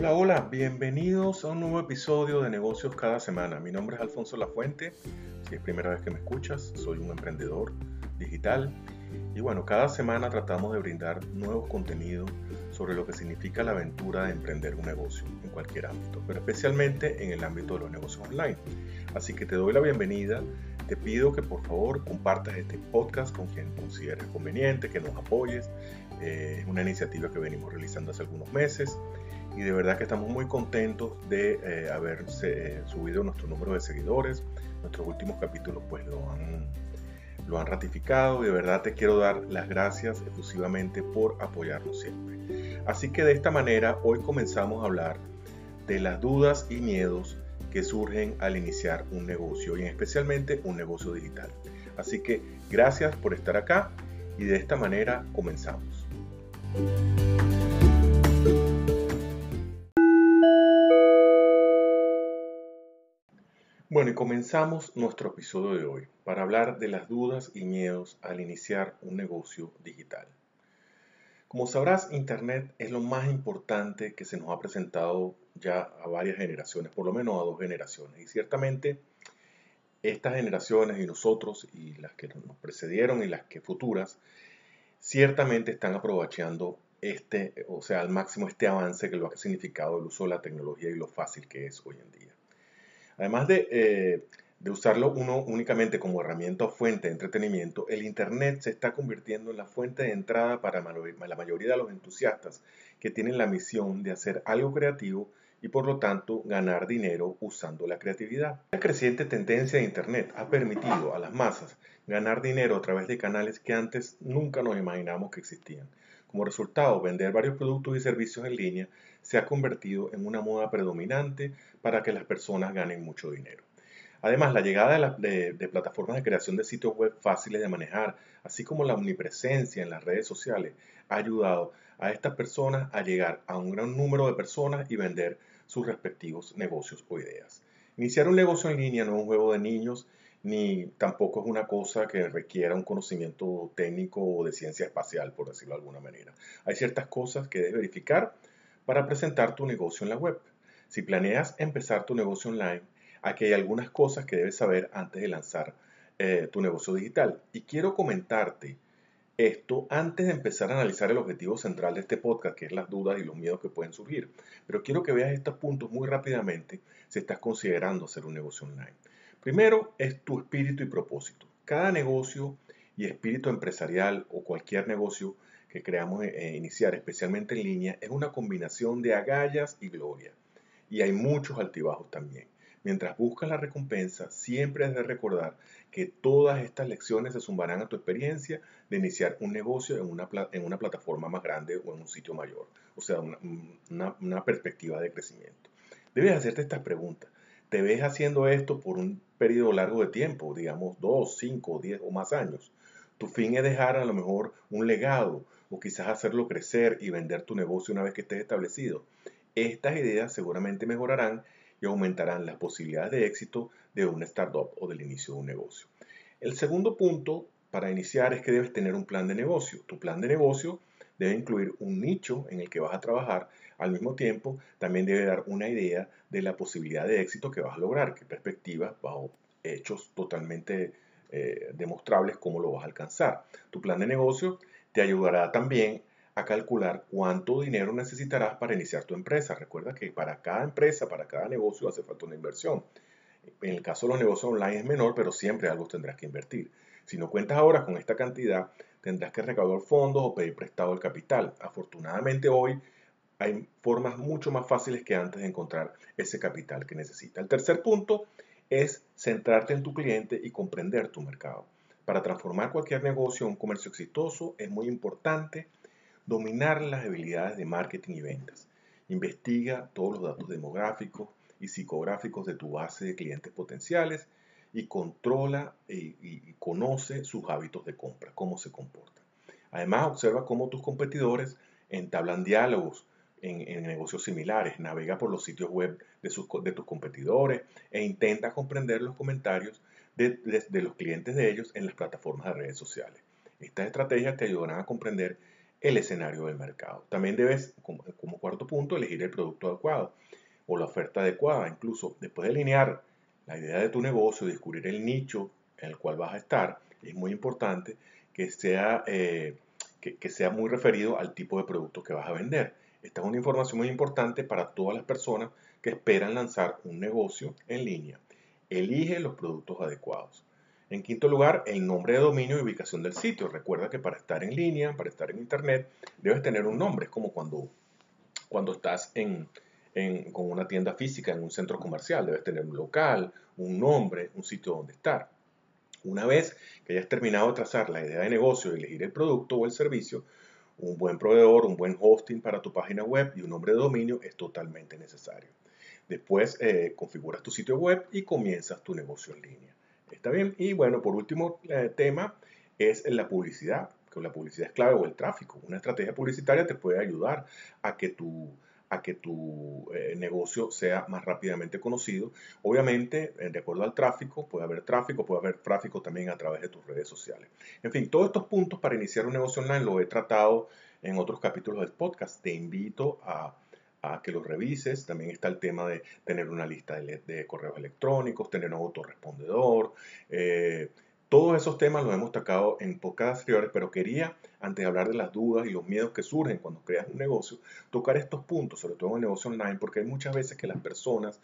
Hola, hola, bienvenidos a un nuevo episodio de Negocios cada semana. Mi nombre es Alfonso Lafuente. Si es primera vez que me escuchas, soy un emprendedor digital. Y bueno, cada semana tratamos de brindar nuevos contenidos sobre lo que significa la aventura de emprender un negocio en cualquier ámbito, pero especialmente en el ámbito de los negocios online. Así que te doy la bienvenida. Te pido que por favor compartas este podcast con quien consideres conveniente, que nos apoyes. Eh, es una iniciativa que venimos realizando hace algunos meses y de verdad que estamos muy contentos de eh, haber eh, subido nuestro número de seguidores. Nuestros últimos capítulos pues lo han, lo han ratificado y de verdad te quiero dar las gracias exclusivamente por apoyarnos siempre. Así que de esta manera hoy comenzamos a hablar de las dudas y miedos que surgen al iniciar un negocio y especialmente un negocio digital. Así que gracias por estar acá y de esta manera comenzamos. Comenzamos nuestro episodio de hoy para hablar de las dudas y miedos al iniciar un negocio digital. Como sabrás, Internet es lo más importante que se nos ha presentado ya a varias generaciones, por lo menos a dos generaciones. Y ciertamente estas generaciones y nosotros y las que nos precedieron y las que futuras, ciertamente están aprovechando este, o sea, al máximo este avance que lo ha significado el uso de la tecnología y lo fácil que es hoy en día. Además eh, de, usarlo uno únicamente como herramienta o fuente de entretenimiento, el Internet se está convirtiendo en la fuente de entrada para la mayoría de los entusiastas que tienen la misión de hacer algo creativo y por lo tanto ganar dinero usando la creatividad. La creciente tendencia de Internet ha permitido a las masas ganar dinero a través de canales que antes nunca nos imaginamos que existían. Como resultado, vender varios productos y servicios en línea se ha convertido en una moda predominante para que las personas ganen mucho dinero. Además, la llegada de, plataformas de creación de sitios web fáciles de manejar, así como la omnipresencia en las redes sociales, ha ayudado a estas personas a llegar a un gran número de personas y vender sus respectivos negocios o ideas. Iniciar un negocio en línea no es un juego de niños ni tampoco es una cosa que requiera un conocimiento técnico o de ciencia espacial, por decirlo de alguna manera. Hay ciertas cosas que debes verificar para presentar tu negocio en la web. Si planeas empezar tu negocio online, aquí hay algunas cosas que debes saber antes de lanzar eh, tu negocio digital. Y quiero comentarte esto antes de empezar a analizar el objetivo central de este podcast, que es las dudas y los miedos que pueden surgir. Pero quiero que veas estos puntos muy rápidamente si estás considerando hacer un negocio online. Primero es tu espíritu y propósito. Cada negocio y espíritu empresarial o cualquier negocio que creamos eh, iniciar, especialmente en línea, es una combinación de agallas y gloria. Y hay muchos altibajos también. Mientras buscas la recompensa, siempre has de recordar que todas estas lecciones se sumarán a tu experiencia de iniciar un negocio en una, en una plataforma más grande o en un sitio mayor, o sea, una, una perspectiva de crecimiento. Debes hacerte estas preguntas te ves haciendo esto por un periodo largo de tiempo, digamos dos, cinco, diez o más años. Tu fin es dejar a lo mejor un legado o quizás hacerlo crecer y vender tu negocio una vez que estés establecido. Estas ideas seguramente mejorarán y aumentarán las posibilidades de éxito de una startup o del inicio de un negocio. El segundo punto para iniciar es que debes tener un plan de negocio. Tu plan de negocio debe incluir un nicho en el que vas a trabajar al mismo tiempo, también debe dar una idea de la posibilidad de éxito que vas a lograr, qué perspectivas, bajo hechos totalmente eh, demostrables, cómo lo vas a alcanzar. Tu plan de negocio te ayudará también a calcular cuánto dinero necesitarás para iniciar tu empresa. Recuerda que para cada empresa, para cada negocio hace falta una inversión. En el caso de los negocios online es menor, pero siempre algo tendrás que invertir. Si no cuentas ahora con esta cantidad, tendrás que recaudar fondos o pedir prestado el capital. Afortunadamente hoy hay formas mucho más fáciles que antes de encontrar ese capital que necesita. El tercer punto es centrarte en tu cliente y comprender tu mercado. Para transformar cualquier negocio en un comercio exitoso es muy importante dominar las habilidades de marketing y ventas. Investiga todos los datos demográficos y psicográficos de tu base de clientes potenciales y controla y, y conoce sus hábitos de compra, cómo se comportan. Además, observa cómo tus competidores entablan diálogos en, negocios similares. Navega por los sitios web de tus competidores e intenta comprender los comentarios de, los clientes de ellos en las plataformas de redes sociales. Estas estrategias te ayudarán a comprender el escenario del mercado. También debes, como, cuarto punto, elegir el producto adecuado o la oferta adecuada. Incluso después de alinear la idea de tu negocio, descubrir el nicho en el cual vas a estar, es muy importante que sea, eh, que, sea muy referido al tipo de producto que vas a vender. Esta es una información muy importante para todas las personas que esperan lanzar un negocio en línea. Elige los productos adecuados. En quinto lugar, el nombre de dominio y ubicación del sitio. Recuerda que para estar en línea, para estar en internet, debes tener un nombre. Es como cuando, cuando estás en, con una tienda física en un centro comercial. Debes tener un local, un nombre, un sitio donde estar. Una vez que hayas terminado de trazar la idea de negocio y elegir el producto o el servicio, un buen proveedor, un buen hosting para tu página web y un nombre de dominio es totalmente necesario. Después eh, configuras tu sitio web y comienzas tu negocio en línea. ¿Está bien? Y bueno, por último eh, tema es la publicidad, que la publicidad es clave o el tráfico. Una estrategia publicitaria te puede ayudar a que tu, a que tu eh, negocio sea más rápidamente conocido. Obviamente, de acuerdo al tráfico, puede haber tráfico, puede haber tráfico también a través de tus redes sociales. En fin, todos estos puntos para iniciar un negocio online los he tratado en otros capítulos del podcast. Te invito a a que los revises. También está el tema de tener una lista de, correos electrónicos, tener un autorrespondedor. Eh, todos esos temas los hemos tocado en podcasts anteriores, pero quería, antes de hablar de las dudas y los miedos que surgen cuando creas un negocio, tocar estos puntos, sobre todo en el negocio online, porque hay muchas veces que las personas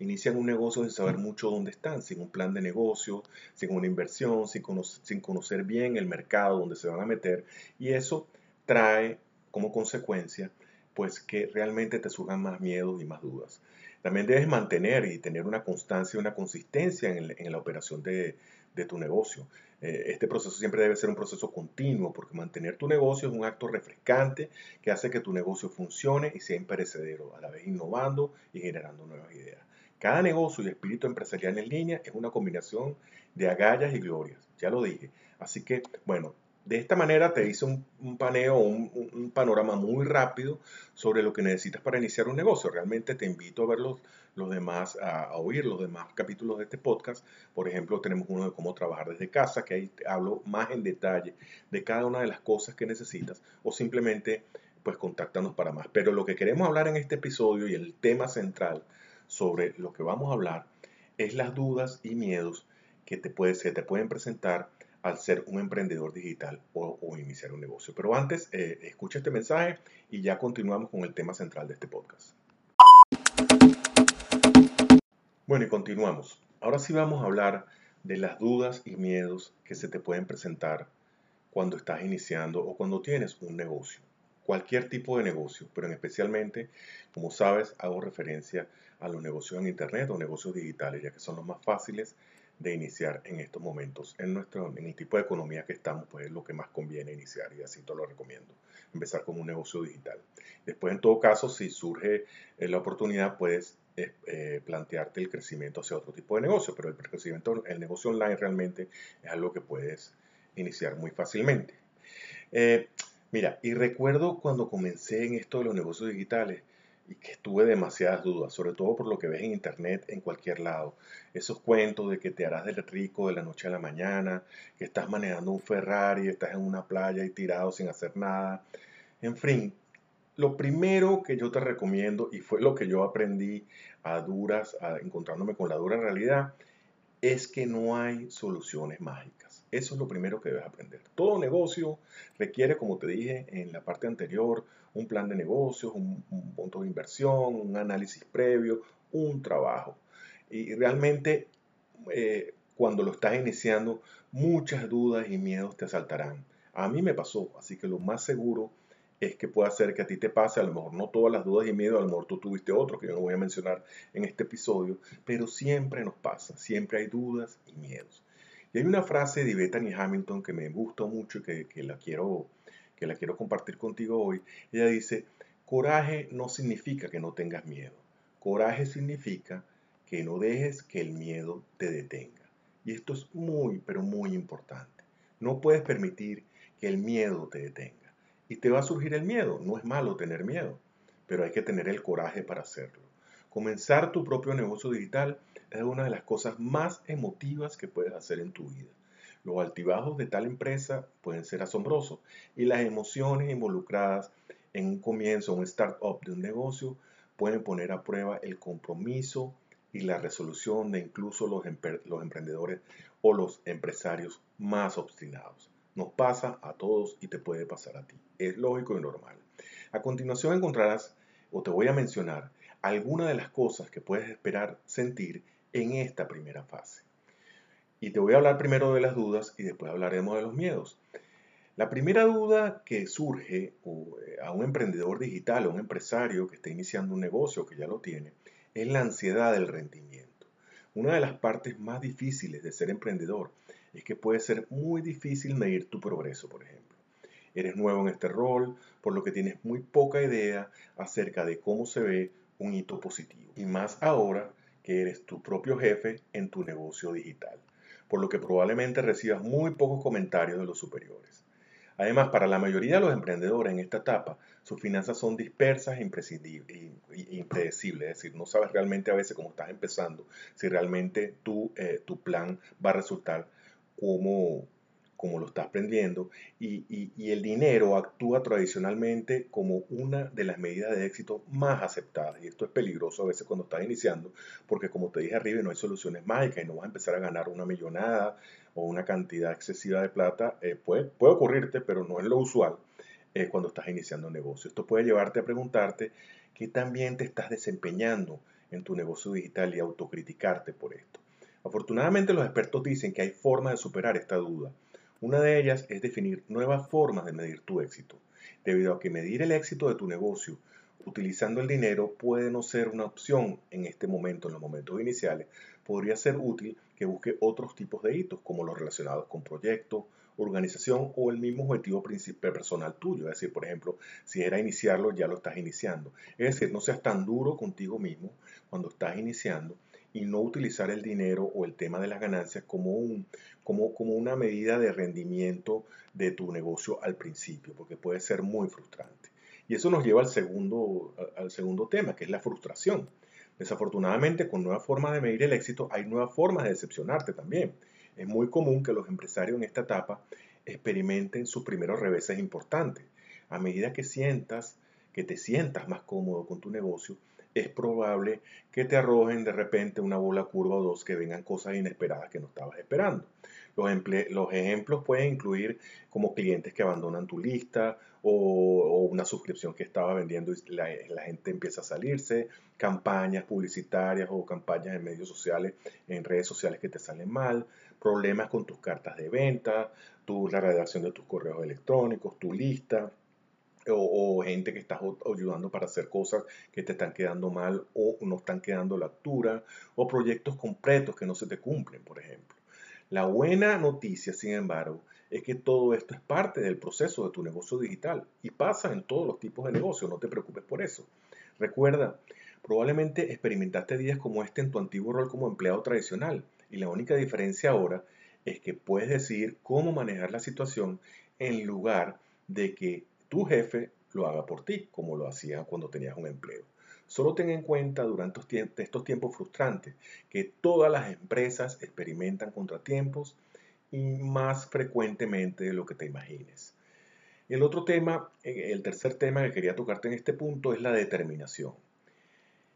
inician un negocio sin saber mucho dónde están, sin un plan de negocio, sin una inversión, sin, sin conocer bien el mercado donde se van a meter, y eso trae como consecuencia pues que realmente te surjan más miedos y más dudas. También debes mantener y tener una constancia y una consistencia en, la operación de, tu negocio. Eh, este proceso siempre debe ser un proceso continuo porque mantener tu negocio es un acto refrescante que hace que tu negocio funcione y sea imperecedero, a la vez innovando y generando nuevas ideas. Cada negocio y espíritu empresarial en línea es una combinación de agallas y glorias, ya lo dije. Así que, bueno, de esta manera te hice un, paneo, un, panorama muy rápido sobre lo que necesitas para iniciar un negocio. Realmente te invito a ver los, demás, a, oír los demás capítulos de este podcast. Por ejemplo, tenemos uno de cómo trabajar desde casa, que ahí hablo más en detalle de cada una de las cosas que necesitas o simplemente pues contáctanos para más. Pero lo que queremos hablar en este episodio y el tema central sobre lo que vamos a hablar es las dudas y miedos que te, se te pueden presentar al ser un emprendedor digital o, iniciar un negocio. Pero antes, eh, escucha este mensaje y ya continuamos con el tema central de este podcast. Bueno, y continuamos. Ahora sí vamos a hablar de las dudas y miedos que se te pueden presentar cuando estás iniciando o cuando tienes un negocio. Cualquier tipo de negocio, pero en especialmente, como sabes, hago referencia a los negocios en Internet o negocios digitales, ya que son los más fáciles de iniciar en estos momentos. En, nuestro, en el tipo de economía que estamos, pues es lo que más conviene iniciar y así te lo recomiendo. Empezar con un negocio digital. Después, en todo caso, si surge eh, la oportunidad, puedes eh, eh, plantearte el crecimiento hacia otro tipo de negocio, pero el crecimiento, el negocio online realmente es algo que puedes iniciar muy fácilmente. mira, y recuerdo cuando comencé en esto de los negocios digitales, y que tuve demasiadas dudas, sobre todo por lo que ves en internet en cualquier lado. Esos cuentos de que te harás del rico de la noche a la mañana, que estás manejando un Ferrari, estás en una playa y tirado sin hacer nada. En fin, lo primero que yo te recomiendo, y fue lo que yo aprendí a duras, encontrándome con la dura realidad, es que no hay soluciones mágicas. Eso es lo primero que debes aprender. Todo negocio requiere, como te dije en la parte anterior, un plan de negocios, un, punto de inversión, un análisis previo, un trabajo. Y realmente eh, cuando lo estás iniciando, muchas dudas y miedos te asaltarán. A mí me pasó, así que lo más seguro es que pueda ser que a ti te pase, a lo mejor no todas las dudas y miedos, a lo mejor tú tuviste otro que yo no voy a mencionar en este episodio, pero siempre nos pasa, siempre hay dudas y miedos. Y hay una frase de Bethany Hamilton que me gustó mucho y que, que la quiero que la quiero compartir contigo hoy. Ella dice, coraje no significa que no tengas miedo. Coraje significa que no dejes que el miedo te detenga. Y esto es muy, pero muy importante. No puedes permitir que el miedo te detenga. Y te va a surgir el miedo. No es malo tener miedo, pero hay que tener el coraje para hacerlo. Comenzar tu propio negocio digital es una de las cosas más emotivas que puedes hacer en tu vida. Los altibajos de tal empresa pueden ser asombrosos y las emociones involucradas en un comienzo, un start-up de un negocio, pueden poner a prueba el compromiso y la resolución de incluso los, los emprendedores o los empresarios más obstinados. Nos pasa a todos y te puede pasar a ti. Es lógico y normal. A continuación encontrarás o te voy a mencionar algunas de las cosas que puedes esperar sentir en esta primera fase. Y te voy a hablar primero de las dudas y después hablaremos de los miedos. La primera duda que surge eh, a un emprendedor digital o un empresario que está iniciando un negocio que ya lo tiene es la ansiedad del rendimiento. Una de las partes más difíciles de ser emprendedor es que puede ser muy difícil medir tu progreso, por ejemplo. Eres nuevo en este rol, por lo que tienes muy poca idea acerca de cómo se ve un hito positivo. Y más ahora que eres tu propio jefe en tu negocio digital, por lo que probablemente recibas muy pocos comentarios de los superiores. Además, para la mayoría de los emprendedores en esta etapa, sus finanzas son dispersas e impredecibles, es decir, no sabes realmente a veces cómo estás empezando, si realmente tu, eh, tu plan va a resultar como, como lo estás aprendiendo, y, el dinero actúa tradicionalmente como una de las medidas de éxito más aceptadas. Y esto es peligroso a veces cuando estás iniciando, porque como te dije arriba, no hay soluciones mágicas y no vas a empezar a ganar una millonada o una cantidad excesiva de plata. Eh, puede, ocurrirte, pero no es lo usual eh, cuando estás iniciando un negocio. Esto puede llevarte a preguntarte qué también te estás desempeñando en tu negocio digital y autocriticarte por esto. Afortunadamente los expertos dicen que hay formas de superar esta duda. Una de ellas es definir nuevas formas de medir tu éxito, debido a que medir el éxito de tu negocio utilizando el dinero puede no ser una opción en este momento, en los momentos iniciales, podría ser útil que busque otros tipos de hitos, como los relacionados con proyectos, organización o el mismo objetivo principal personal tuyo. Es decir, por ejemplo, si era iniciarlo, ya lo estás iniciando. Es decir, no seas tan duro contigo mismo cuando estás iniciando y no utilizar el dinero o el tema de las ganancias como, un, como, como una medida de rendimiento de tu negocio al principio, porque puede ser muy frustrante. Y eso nos lleva al segundo, al segundo tema, que es la frustración. Desafortunadamente, con nuevas formas de medir el éxito, hay nuevas formas de decepcionarte también. Es muy común que los empresarios en esta etapa experimenten sus primeros reveses importantes. A medida que sientas, que te sientas más cómodo con tu negocio, es probable que te arrojen de repente una bola curva o dos que vengan cosas inesperadas que no estabas esperando. Los, los ejemplos pueden incluir como clientes que abandonan tu lista o, una suscripción que estaba vendiendo y la, la, gente empieza a salirse, campañas publicitarias o campañas en medios sociales, en redes sociales que te salen mal, problemas con tus cartas de venta, tu, la redacción de tus correos electrónicos, tu lista, o, gente que estás ayudando para hacer cosas que te están quedando mal o no están quedando la altura, o proyectos completos que no se te cumplen, por ejemplo. La buena noticia, sin embargo, es que todo esto es parte del proceso de tu negocio digital y pasa en todos los tipos de negocios, no te preocupes por eso. Recuerda, probablemente experimentaste días como este en tu antiguo rol como empleado tradicional y la única diferencia ahora es que puedes decidir cómo manejar la situación en lugar de que tu jefe lo haga por ti, como lo hacía cuando tenías un empleo. Solo ten en cuenta durante estos tiempos frustrantes que todas las empresas experimentan contratiempos y más frecuentemente de lo que te imagines. El otro tema, eh, el tercer tema que quería tocarte en este punto es la determinación.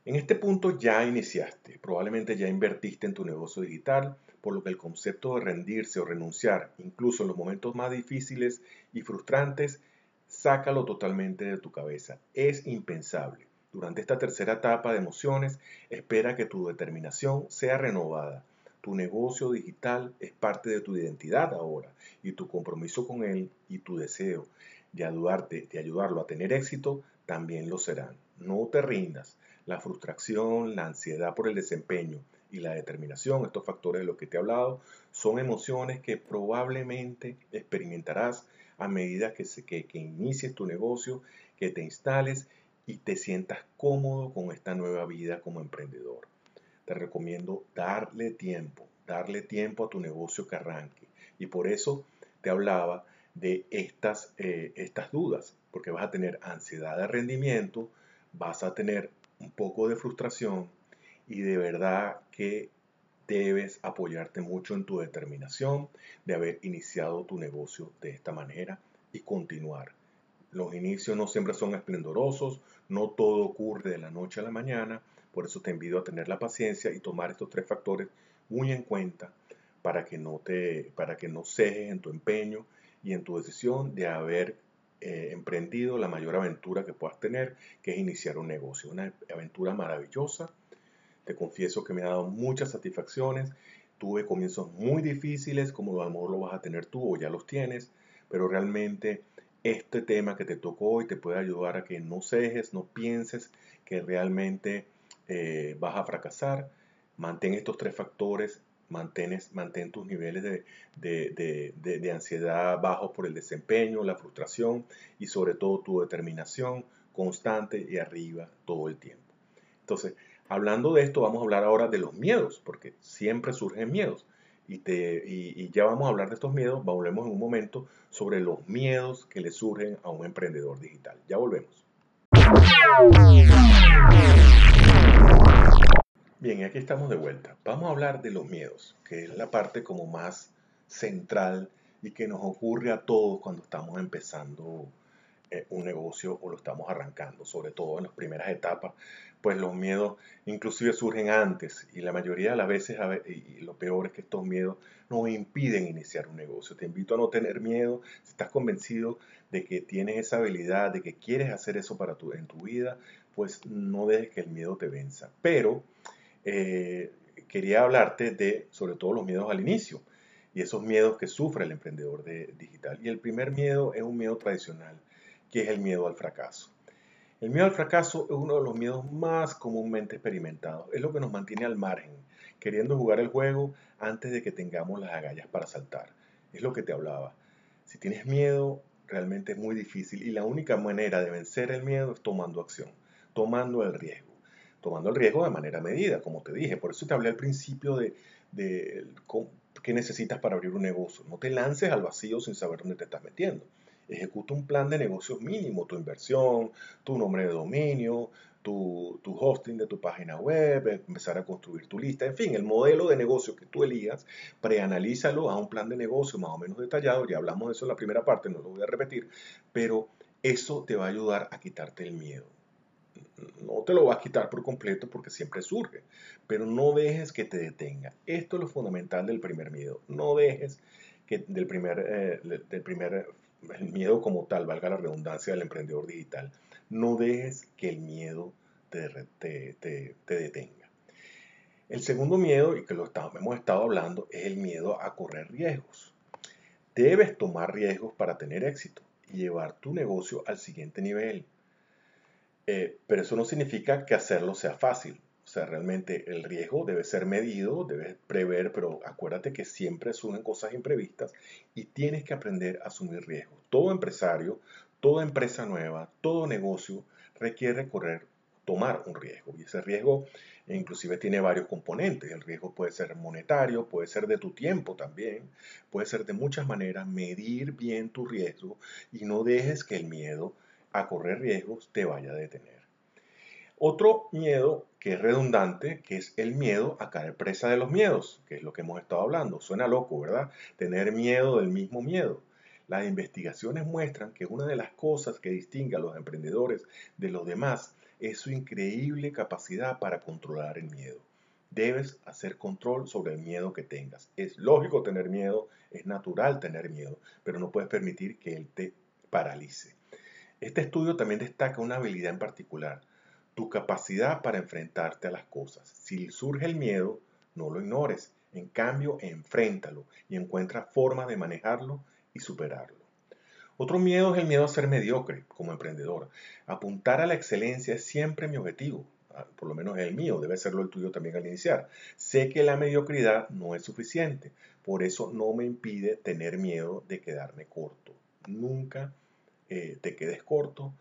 En este punto ya iniciaste, probablemente ya invertiste en tu negocio digital, por lo que el concepto de rendirse o renunciar, incluso en los momentos más difíciles y frustrantes, sácalo totalmente de tu cabeza. Es impensable. Durante esta tercera etapa de emociones, espera que tu determinación sea renovada. Tu negocio digital es parte de tu identidad ahora y tu compromiso con él y tu deseo de ayudarte, de ayudarlo a tener éxito también lo serán. No te rindas. La frustración, la ansiedad por el desempeño y la determinación, estos factores de los que te he hablado, son emociones que probablemente experimentarás a medida que, se, que, inicies tu negocio, que te instales y te sientas cómodo con esta nueva vida como emprendedor. Te recomiendo darle tiempo, darle tiempo a tu negocio que arranque. Y por eso te hablaba de estas, eh, estas dudas, porque vas a tener ansiedad de rendimiento, vas a tener un poco de frustración y de verdad que debes apoyarte mucho en tu determinación de haber iniciado tu negocio de esta manera y continuar. Los inicios no siempre son esplendorosos, no todo ocurre de la noche a la mañana, por eso te invito a tener la paciencia y tomar estos tres factores muy en cuenta para que no te para que no cejes en tu empeño y en tu decisión de haber eh, emprendido la mayor aventura que puedas tener, que es iniciar un negocio, una aventura maravillosa te confieso que me ha dado muchas satisfacciones. Tuve comienzos muy difíciles, como a lo mejor lo vas a tener tú o ya los tienes, pero realmente este tema que te tocó hoy te puede ayudar a que no cejes, no pienses que realmente eh, vas a fracasar. Mantén estos tres factores, mantén, mantén tus niveles de, de, de, de ansiedad bajos por el desempeño, la frustración y sobre todo tu determinación constante y arriba todo el tiempo. Entonces, Hablando de esto, vamos a hablar ahora de los miedos, porque siempre surgen miedos. Y, te, y, ya vamos a hablar de estos miedos, volvemos en un momento sobre los miedos que le surgen a un emprendedor digital. Ya volvemos. Bien, aquí estamos de vuelta. Vamos a hablar de los miedos, que es la parte como más central y que nos ocurre a todos cuando estamos empezando eh, un negocio o lo estamos arrancando, sobre todo en las primeras etapas, pues los miedos inclusive surgen antes y la mayoría de las veces, y lo peor es que estos miedos nos impiden iniciar un negocio. Te invito a no tener miedo, si estás convencido de que tienes esa habilidad, de que quieres hacer eso para tu, en tu vida, pues no dejes que el miedo te venza. Pero eh, quería hablarte de, sobre todo, los miedos al inicio y esos miedos que sufre el emprendedor de, digital. Y el primer miedo es un miedo tradicional que es el miedo al fracaso. El miedo al fracaso es uno de los miedos más comúnmente experimentados. Es lo que nos mantiene al margen, queriendo jugar el juego antes de que tengamos las agallas para saltar. Es lo que te hablaba. Si tienes miedo, realmente es muy difícil y la única manera de vencer el miedo es tomando acción, tomando el riesgo. Tomando el riesgo de manera medida, como te dije. Por eso te hablé al principio de, de qué necesitas para abrir un negocio. No te lances al vacío sin saber dónde te estás metiendo ejecuta un plan de negocios mínimo, tu inversión, tu nombre de dominio, tu, hosting de tu página web, empezar a construir tu lista, en fin, el modelo de negocio que tú elijas, preanalízalo a un plan de negocio más o menos detallado, ya hablamos de eso en la primera parte, no lo voy a repetir, pero eso te va a ayudar a quitarte el miedo. No te lo vas a quitar por completo porque siempre surge, pero no dejes que te detenga. Esto es lo fundamental del primer miedo. No dejes que del primer, eh, del primer el miedo como tal, valga la redundancia del emprendedor digital, no dejes que el miedo te, te, detenga. El segundo miedo, y que lo hemos estado hablando, es el miedo a correr riesgos. Debes tomar riesgos para tener éxito y llevar tu negocio al siguiente nivel. Eh, pero eso no significa que hacerlo sea fácil. Sea, realmente el riesgo debe ser medido, debes prever, pero acuérdate que siempre surgen cosas imprevistas y tienes que aprender a asumir riesgos. Todo empresario, toda empresa nueva, todo negocio requiere correr, tomar un riesgo. Y ese riesgo inclusive tiene varios componentes. El riesgo puede ser monetario, puede ser de tu tiempo también, puede ser de muchas maneras. Medir bien tu riesgo y no dejes que el miedo a correr riesgos te vaya a detener. Otro miedo que es redundante, que es el miedo a caer presa de los miedos, que es lo que hemos estado hablando. Suena loco, ¿verdad? Tener miedo del mismo miedo. Las investigaciones muestran que una de las cosas que distingue a los emprendedores de los demás es su increíble capacidad para controlar el miedo. Debes hacer control sobre el miedo que tengas. Es lógico tener miedo, es natural tener miedo, pero no puedes permitir que él te paralice. Este estudio también destaca una habilidad en particular, tu capacidad para enfrentarte a las cosas. Si surge el miedo, no lo ignores. En cambio, enfréntalo y encuentra formas de manejarlo y superarlo. Otro miedo es el miedo a ser mediocre como emprendedor. Apuntar a la excelencia es siempre mi objetivo, ah, por lo menos es el mío, debe serlo el tuyo también al iniciar. Sé que la mediocridad no es suficiente, por eso no me impide tener miedo de quedarme corto. Nunca eh, te quedes corto,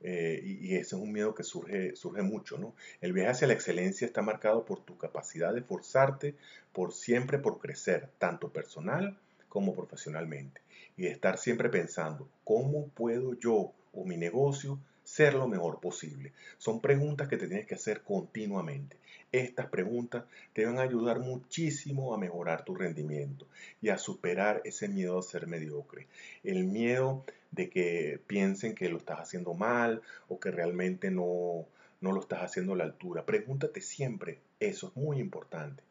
eh, y, ese es un miedo que surge, surge mucho, ¿no? El viaje hacia la excelencia está marcado por tu capacidad de forzarte por siempre por crecer, tanto personal como profesionalmente. Y de estar siempre pensando, ¿cómo puedo yo o mi negocio ser lo mejor posible. Son preguntas que te tienes que hacer continuamente. Estas preguntas te van a ayudar muchísimo a mejorar tu rendimiento y a superar ese miedo a ser mediocre. El miedo de que piensen que lo estás haciendo mal o que realmente no, no lo estás haciendo a la altura. Pregúntate siempre, eso es muy importante.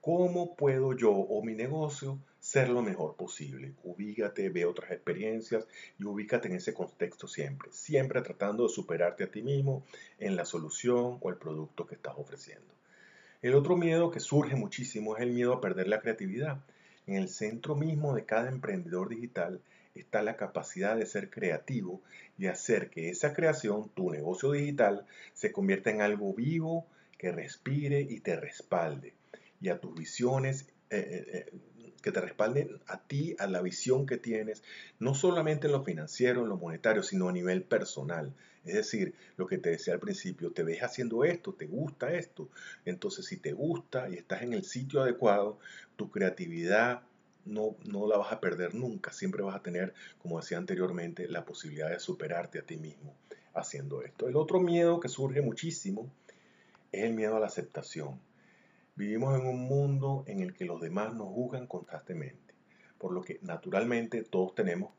¿Cómo puedo yo o mi negocio ser lo mejor posible? Ubícate, ve otras experiencias y ubícate en ese contexto siempre. Siempre tratando de superarte a ti mismo en la solución o el producto que estás ofreciendo. El otro miedo que surge muchísimo es el miedo a perder la creatividad. En el centro mismo de cada emprendedor digital está la capacidad de ser creativo y hacer que esa creación, tu negocio digital, se convierta en algo vivo, que respire y te respalde y a tus visiones, eh, eh, eh, que te respalden a ti, a la visión que tienes, no solamente en lo financiero, en lo monetario, sino a nivel personal. Es decir, lo que te decía al principio, te ves haciendo esto, te gusta esto. Entonces, si te gusta y estás en el sitio adecuado, tu creatividad no, no la vas a perder nunca. Siempre vas a tener, como decía anteriormente, la posibilidad de superarte a ti mismo haciendo esto. El otro miedo que surge muchísimo es el miedo a la aceptación. Vivimos en un mundo en el que los demás nos juzgan constantemente, por lo que naturalmente todos tenemos,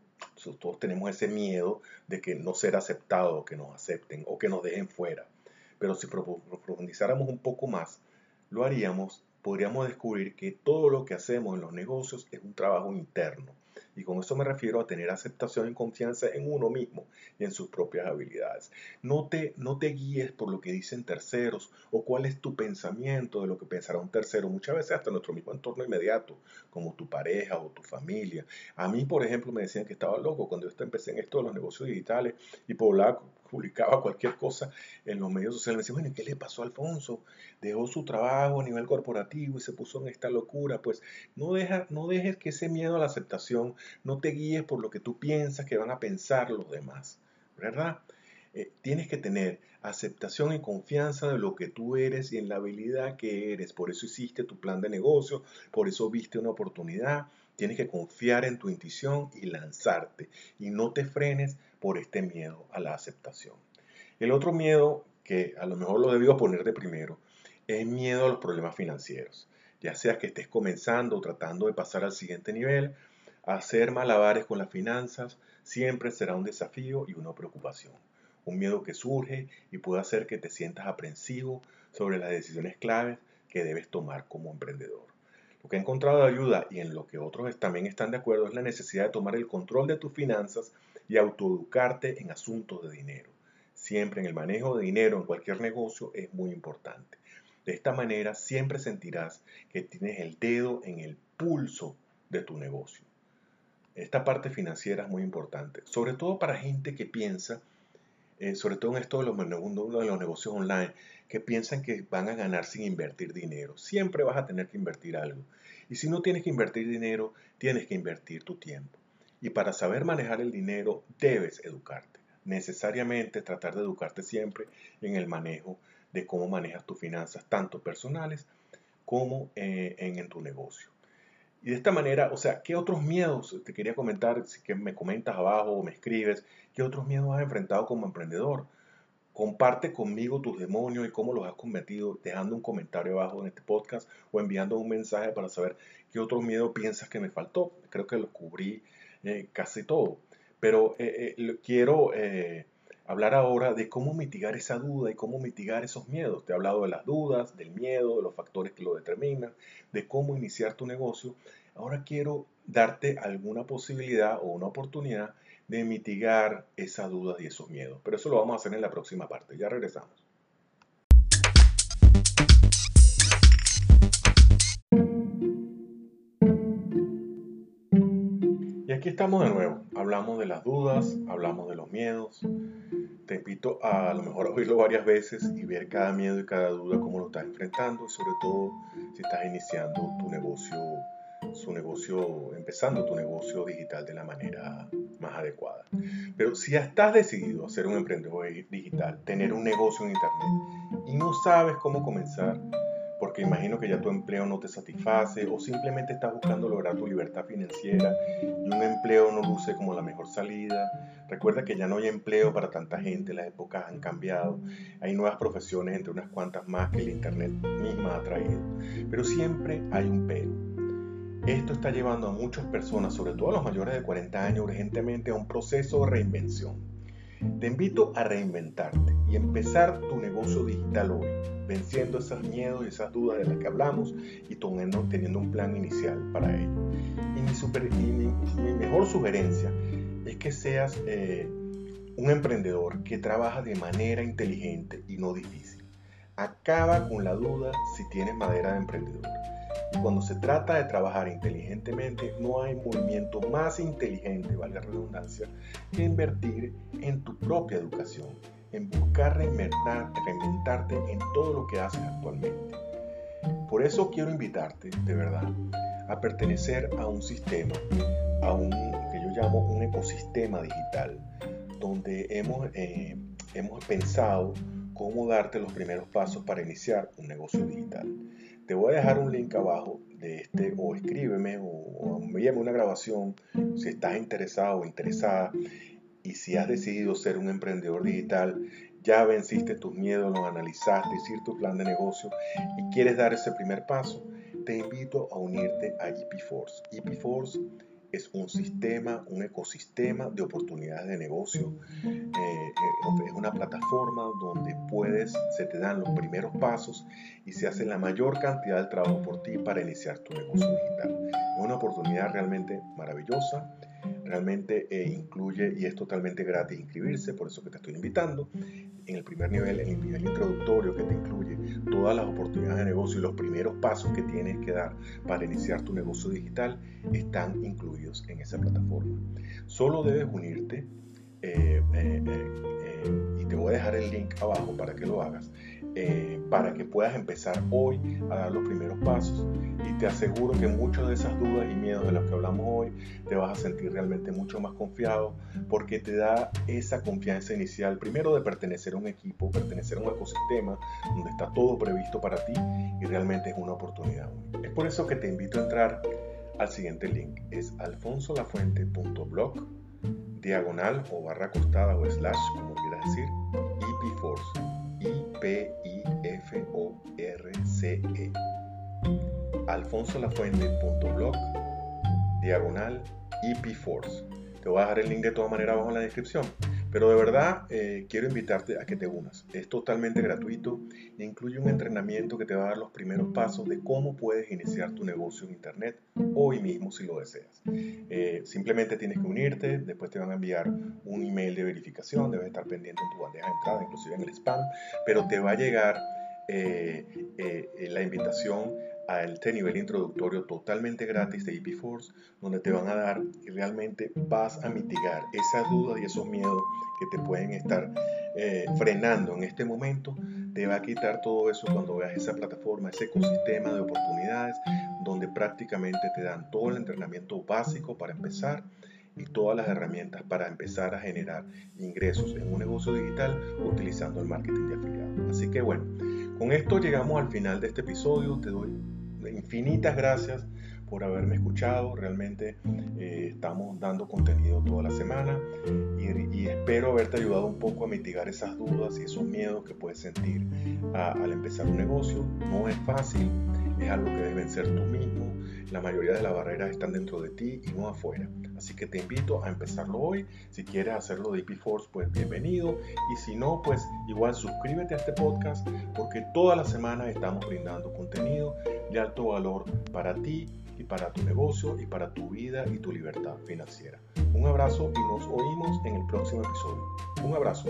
todos tenemos ese miedo de que no ser aceptado, que nos acepten o que nos dejen fuera. Pero si profundizáramos un poco más, lo haríamos, podríamos descubrir que todo lo que hacemos en los negocios es un trabajo interno y con eso me refiero a tener aceptación y confianza en uno mismo y en sus propias habilidades. No te, no te guíes por lo que dicen terceros o cuál es tu pensamiento de lo que pensará un tercero, muchas veces hasta nuestro mismo entorno inmediato, como tu pareja o tu familia. A mí, por ejemplo, me decían que estaba loco cuando yo empecé en esto de los negocios digitales y poblaba publicaba cualquier cosa en los medios sociales, me bueno, ¿qué le pasó a Alfonso? Dejó su trabajo a nivel corporativo y se puso en esta locura. Pues no, deja, no dejes que ese miedo a la aceptación no te guíes por lo que tú piensas que van a pensar los demás, ¿verdad? Eh, tienes que tener aceptación y confianza de lo que tú eres y en la habilidad que eres. Por eso hiciste tu plan de negocio, por eso viste una oportunidad. Tienes que confiar en tu intuición y lanzarte. Y no te frenes por este miedo a la aceptación. El otro miedo, que a lo mejor lo debió poner de primero, es miedo a los problemas financieros. Ya sea que estés comenzando o tratando de pasar al siguiente nivel, hacer malabares con las finanzas siempre será un desafío y una preocupación. Un miedo que surge y puede hacer que te sientas aprensivo sobre las decisiones claves que debes tomar como emprendedor. Lo que he encontrado de ayuda y en lo que otros también están de acuerdo es la necesidad de tomar el control de tus finanzas y autoeducarte en asuntos de dinero. Siempre en el manejo de dinero en cualquier negocio es muy importante. De esta manera siempre sentirás que tienes el dedo en el pulso de tu negocio. Esta parte financiera es muy importante, sobre todo para gente que piensa, eh, sobre todo en esto de los, los negocios online, que piensan que van a ganar sin invertir dinero. Siempre vas a tener que invertir algo. Y si no tienes que invertir dinero, tienes que invertir tu tiempo. Y para saber manejar el dinero debes educarte. Necesariamente tratar de educarte siempre en el manejo de cómo manejas tus finanzas, tanto personales como eh, en, tu negocio. Y de esta manera, o sea, ¿qué otros miedos te quería comentar? Que me comentas abajo o me escribes, ¿qué otros miedos has enfrentado como emprendedor? Comparte conmigo tus demonios y cómo los has cometido, dejando un comentario abajo en este podcast o enviando un mensaje para saber qué otros miedos piensas que me faltó. Creo que lo cubrí eh, casi todo. Pero eh, eh, quiero hablar ahora de cómo mitigar esa duda y cómo mitigar esos miedos. Te he hablado de las dudas, del miedo, de los factores que lo determinan, de cómo iniciar tu negocio. Ahora quiero darte alguna posibilidad o una oportunidad de mitigar esas dudas y esos miedos. Pero eso lo vamos a hacer en la próxima parte. Ya regresamos. Aquí estamos de nuevo. Hablamos de las dudas, hablamos de los miedos. Te invito a, a lo mejor a oírlo varias veces y ver cada miedo y cada duda cómo lo estás enfrentando y sobre todo si estás iniciando tu negocio, su negocio, empezando tu negocio digital de la manera más adecuada. Pero si estás decidido a ser un emprendedor digital, tener un negocio en internet y no sabes cómo comenzar, porque imagino que ya tu empleo no te satisface o simplemente estás buscando lograr tu libertad financiera y un empleo no luce como la mejor salida. Recuerda que ya no hay empleo para tanta gente, las épocas han cambiado, hay nuevas profesiones entre unas cuantas más que el Internet misma ha traído, pero siempre hay un pero. Esto está llevando a muchas personas, sobre todo a los mayores de 40 años, urgentemente a un proceso de reinvención te invito a reinventarte y empezar tu negocio digital hoy, venciendo esos miedos y esas dudas de las que hablamos y teniendo un plan inicial para ello. Y mi, mejor sugerencia es que seas eh, un emprendedor que trabaja de manera inteligente y no difícil. Acaba con la duda si tienes madera de emprendedor. Cuando se trata de trabajar inteligentemente, no hay movimiento más inteligente, valga la redundancia, que invertir en tu propia educación, en buscar reinventarte en todo lo que haces actualmente. Por eso quiero invitarte, de verdad, a pertenecer a un sistema, a un que yo llamo un ecosistema digital, donde hemos, eh, hemos pensado cómo darte los primeros pasos para iniciar un negocio digital. Te voy a dejar un link abajo de este o escríbeme o, envíame una grabación si estás interesado o interesada y si has decidido ser un emprendedor digital, ya venciste tus miedos, los analizaste, hiciste tu plan de negocio y quieres dar ese primer paso, te invito a unirte a EP Force. EP Force es un sistema, un ecosistema de oportunidades de negocio. Eh, eh, es una plataforma donde puedes, se te dan los primeros pasos y se hace la mayor cantidad de trabajo por ti para iniciar tu negocio digital. Es una oportunidad realmente maravillosa realmente eh, incluye y es totalmente gratis inscribirse, por eso que te estoy invitando. En el primer nivel, el nivel introductorio que te incluye todas las oportunidades de negocio y los primeros pasos que tienes que dar para iniciar tu negocio digital están incluidos en esa plataforma. Solo debes unirte eh, eh, y te voy a dejar el link abajo para que lo hagas. Eh, para que puedas empezar hoy a dar los primeros pasos. Y te aseguro que muchas de esas dudas y miedos de los que hablamos hoy te vas a sentir realmente mucho más confiado porque te da esa confianza inicial, primero de pertenecer a un equipo, pertenecer a un ecosistema donde está todo previsto para ti y realmente es una oportunidad. Es por eso que te invito a entrar al siguiente link, es alfonsolafuente.blog diagonal o barra costada o slash, como alfonsolafuente.blog diagonal EPForce. Te voy a dejar el link de todas maneras abajo en la descripción. Pero de verdad eh, quiero invitarte a que te unas. Es totalmente gratuito e incluye un entrenamiento que te va a dar los primeros pasos de cómo puedes iniciar tu negocio en Internet hoy mismo si lo deseas. Eh, simplemente tienes que unirte, después te van a enviar un email de verificación, debes estar pendiente en tu bandeja de entrada, inclusive en el spam, pero te va a llegar eh, la invitación a este nivel introductorio totalmente gratis de EP Force, donde te van a dar y realmente vas a mitigar esas dudas y esos miedos que te pueden estar eh, frenando en este momento. Te va a quitar todo eso cuando veas esa plataforma, ese ecosistema de oportunidades, donde prácticamente te dan todo el entrenamiento básico para empezar y todas las herramientas para empezar a generar ingresos en un negocio digital utilizando el marketing de afiliados. Así que bueno, con esto llegamos al final de este episodio. Te doy infinitas gracias por haberme escuchado. Realmente eh, estamos dando contenido toda la semana y, espero haberte ayudado un poco a mitigar esas dudas y esos miedos que puedes sentir al empezar un negocio. No es fácil, es algo que debes vencer tú mismo. La mayoría de las barreras están dentro de ti y no afuera. Así que te invito a empezarlo hoy. Si quieres hacerlo de IP Force, pues bienvenido. Y si no, pues igual suscríbete a este podcast porque toda la semana estamos brindando contenido de alto valor para ti y para tu negocio y para tu vida y tu libertad financiera. Un abrazo y nos oímos en el próximo episodio. Un abrazo.